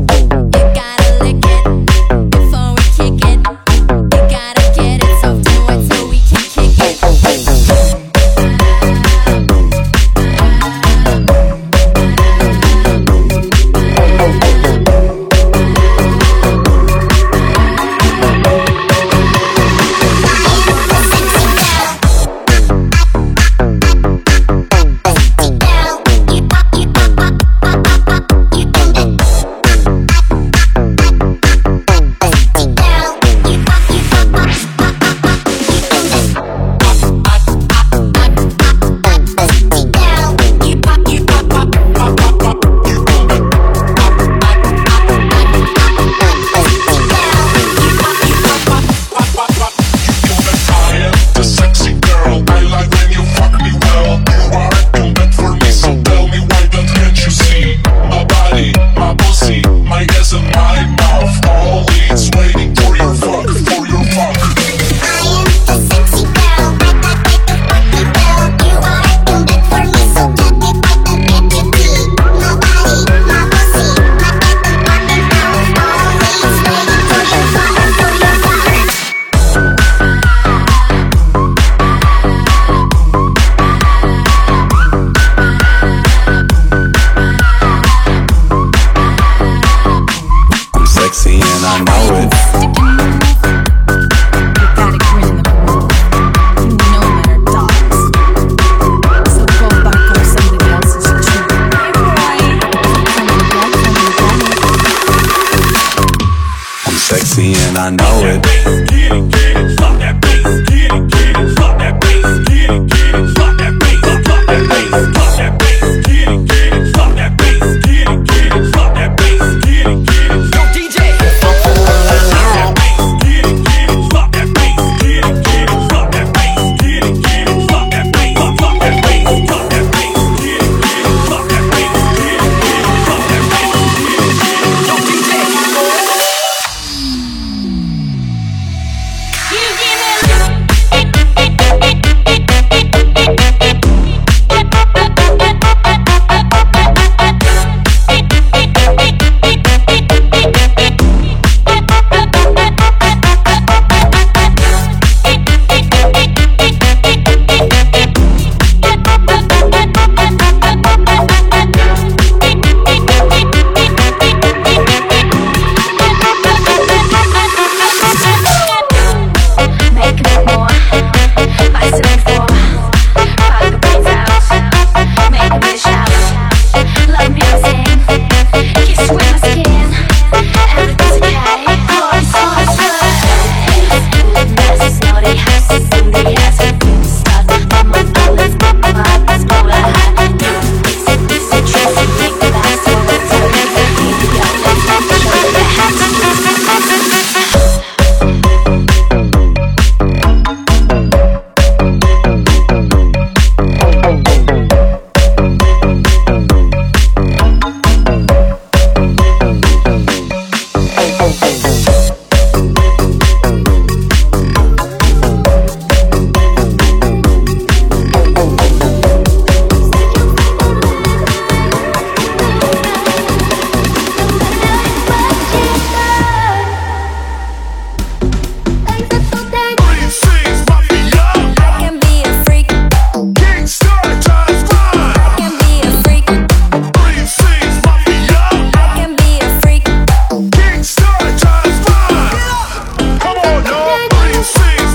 Boom, boom, boom. Sexy and I know it. Freak.